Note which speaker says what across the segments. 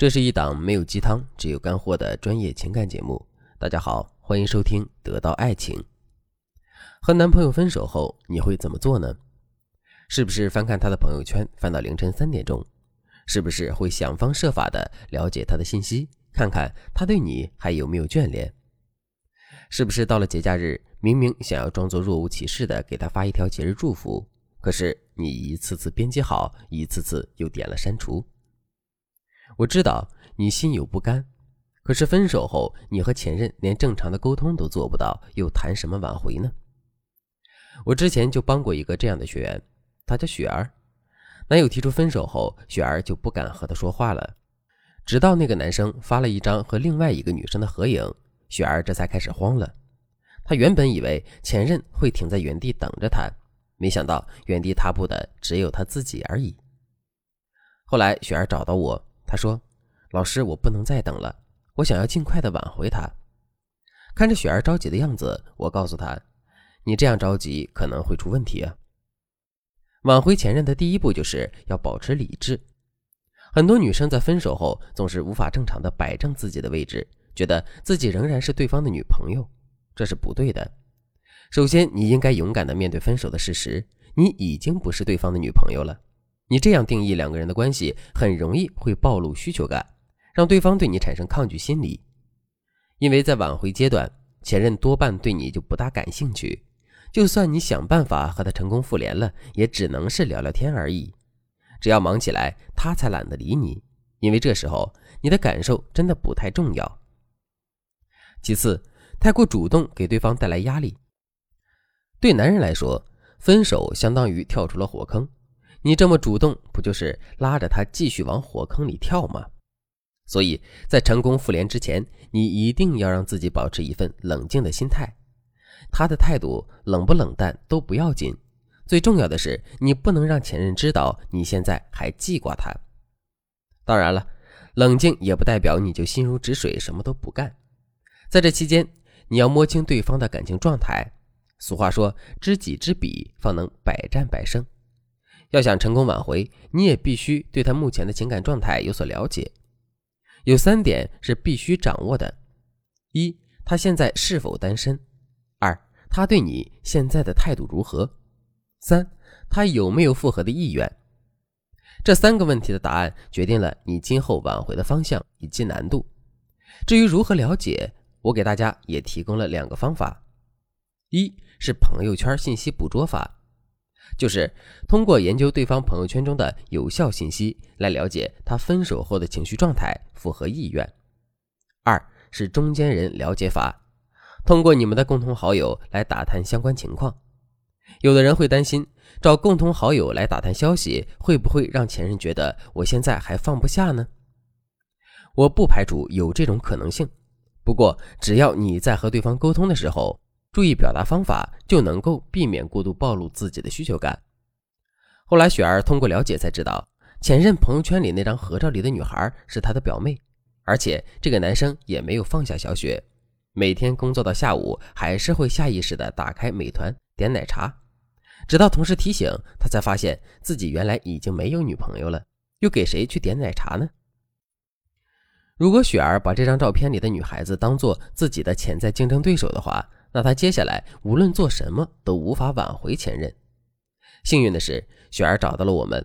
Speaker 1: 这是一档没有鸡汤，只有干货的专业情感节目。大家好，欢迎收听《得到爱情》。和男朋友分手后，你会怎么做呢？是不是翻看他的朋友圈，翻到凌晨三点钟？是不是会想方设法的了解他的信息，看看他对你还有没有眷恋？是不是到了节假日，明明想要装作若无其事的给他发一条节日祝福，可是你一次次编辑好，一次次又点了删除？我知道你心有不甘，可是分手后，你和前任连正常的沟通都做不到，又谈什么挽回呢？我之前就帮过一个这样的学员，她叫雪儿，男友提出分手后，雪儿就不敢和他说话了，直到那个男生发了一张和另外一个女生的合影，雪儿这才开始慌了。她原本以为前任会停在原地等着她，没想到原地踏步的只有她自己而已。后来雪儿找到我。他说：“老师，我不能再等了，我想要尽快的挽回他。”看着雪儿着急的样子，我告诉他：“你这样着急可能会出问题啊。”挽回前任的第一步就是要保持理智。很多女生在分手后总是无法正常的摆正自己的位置，觉得自己仍然是对方的女朋友，这是不对的。首先，你应该勇敢的面对分手的事实，你已经不是对方的女朋友了。你这样定义两个人的关系，很容易会暴露需求感，让对方对你产生抗拒心理。因为在挽回阶段，前任多半对你就不大感兴趣，就算你想办法和他成功复联了，也只能是聊聊天而已。只要忙起来，他才懒得理你，因为这时候你的感受真的不太重要。其次，太过主动给对方带来压力。对男人来说，分手相当于跳出了火坑。你这么主动，不就是拉着他继续往火坑里跳吗？所以在成功复联之前，你一定要让自己保持一份冷静的心态。他的态度冷不冷淡都不要紧，最重要的是你不能让前任知道你现在还记挂他。当然了，冷静也不代表你就心如止水，什么都不干。在这期间，你要摸清对方的感情状态。俗话说，知己知彼，方能百战百胜。要想成功挽回，你也必须对他目前的情感状态有所了解。有三点是必须掌握的：一，他现在是否单身；二，他对你现在的态度如何；三，他有没有复合的意愿。这三个问题的答案决定了你今后挽回的方向以及难度。至于如何了解，我给大家也提供了两个方法：一是朋友圈信息捕捉法。就是通过研究对方朋友圈中的有效信息来了解他分手后的情绪状态、复合意愿。二是中间人了解法，通过你们的共同好友来打探相关情况。有的人会担心找共同好友来打探消息，会不会让前任觉得我现在还放不下呢？我不排除有这种可能性，不过只要你在和对方沟通的时候。注意表达方法，就能够避免过度暴露自己的需求感。后来，雪儿通过了解才知道，前任朋友圈里那张合照里的女孩是他的表妹，而且这个男生也没有放下小雪，每天工作到下午，还是会下意识的打开美团点奶茶，直到同事提醒他，才发现自己原来已经没有女朋友了，又给谁去点奶茶呢？如果雪儿把这张照片里的女孩子当做自己的潜在竞争对手的话，那他接下来无论做什么都无法挽回前任。幸运的是，雪儿找到了我们。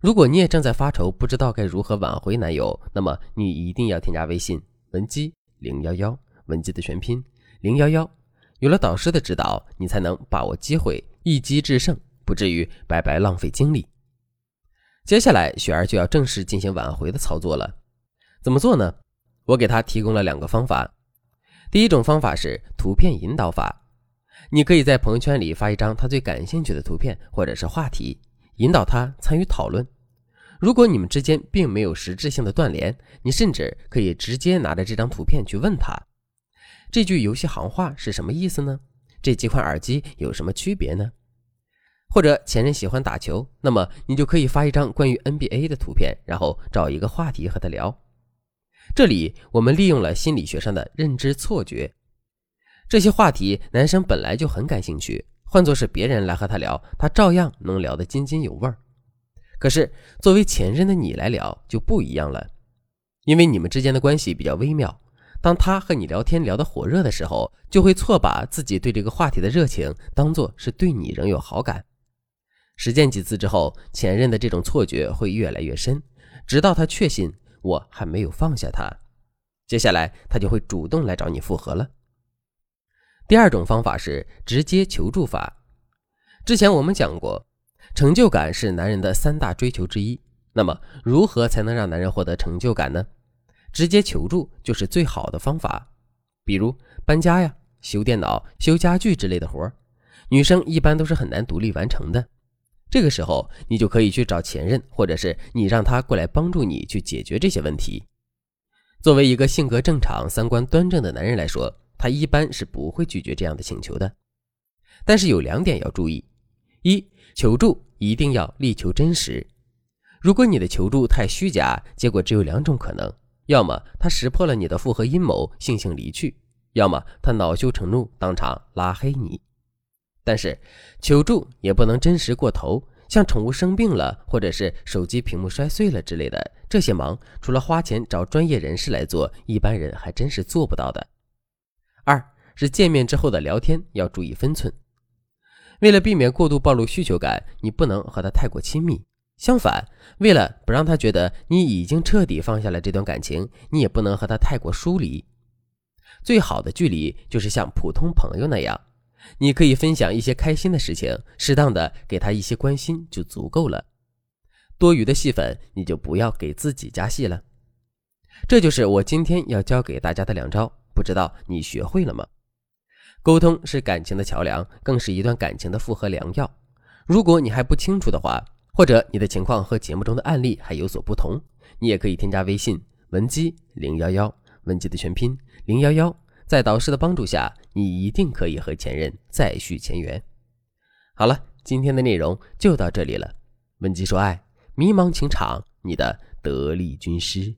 Speaker 1: 如果你也正在发愁，不知道该如何挽回男友，那么你一定要添加微信文姬零幺幺，文姬的全拼零幺幺。有了导师的指导，你才能把握机会，一击制胜，不至于白白浪费精力。接下来，雪儿就要正式进行挽回的操作了。怎么做呢？我给他提供了两个方法。第一种方法是图片引导法，你可以在朋友圈里发一张他最感兴趣的图片或者是话题，引导他参与讨论。如果你们之间并没有实质性的断联，你甚至可以直接拿着这张图片去问他：这句游戏行话是什么意思呢？这几款耳机有什么区别呢？或者前任喜欢打球，那么你就可以发一张关于 NBA 的图片，然后找一个话题和他聊。这里我们利用了心理学上的认知错觉，这些话题男生本来就很感兴趣，换作是别人来和他聊，他照样能聊得津津有味儿。可是作为前任的你来聊就不一样了，因为你们之间的关系比较微妙。当他和你聊天聊得火热的时候，就会错把自己对这个话题的热情当做是对你仍有好感。实践几次之后，前任的这种错觉会越来越深，直到他确信我还没有放下他，接下来他就会主动来找你复合了。第二种方法是直接求助法。之前我们讲过，成就感是男人的三大追求之一。那么，如何才能让男人获得成就感呢？直接求助就是最好的方法，比如搬家呀、修电脑、修家具之类的活儿，女生一般都是很难独立完成的。这个时候，你就可以去找前任，或者是你让他过来帮助你去解决这些问题。作为一个性格正常、三观端正的男人来说，他一般是不会拒绝这样的请求的。但是有两点要注意：一，求助一定要力求真实。如果你的求助太虚假，结果只有两种可能。要么他识破了你的复合阴谋，悻悻离去；要么他恼羞成怒，当场拉黑你。但是求助也不能真实过头，像宠物生病了，或者是手机屏幕摔碎了之类的这些忙，除了花钱找专业人士来做，一般人还真是做不到的。二是见面之后的聊天要注意分寸，为了避免过度暴露需求感，你不能和他太过亲密。相反，为了不让他觉得你已经彻底放下了这段感情，你也不能和他太过疏离。最好的距离就是像普通朋友那样，你可以分享一些开心的事情，适当的给他一些关心就足够了。多余的戏份你就不要给自己加戏了。这就是我今天要教给大家的两招，不知道你学会了吗？沟通是感情的桥梁，更是一段感情的复合良药。如果你还不清楚的话，或者你的情况和节目中的案例还有所不同，你也可以添加微信文姬零幺幺，文姬的全拼零幺幺，在导师的帮助下，你一定可以和前任再续前缘。好了，今天的内容就到这里了。文姬说爱，迷茫情场，你的得力军师。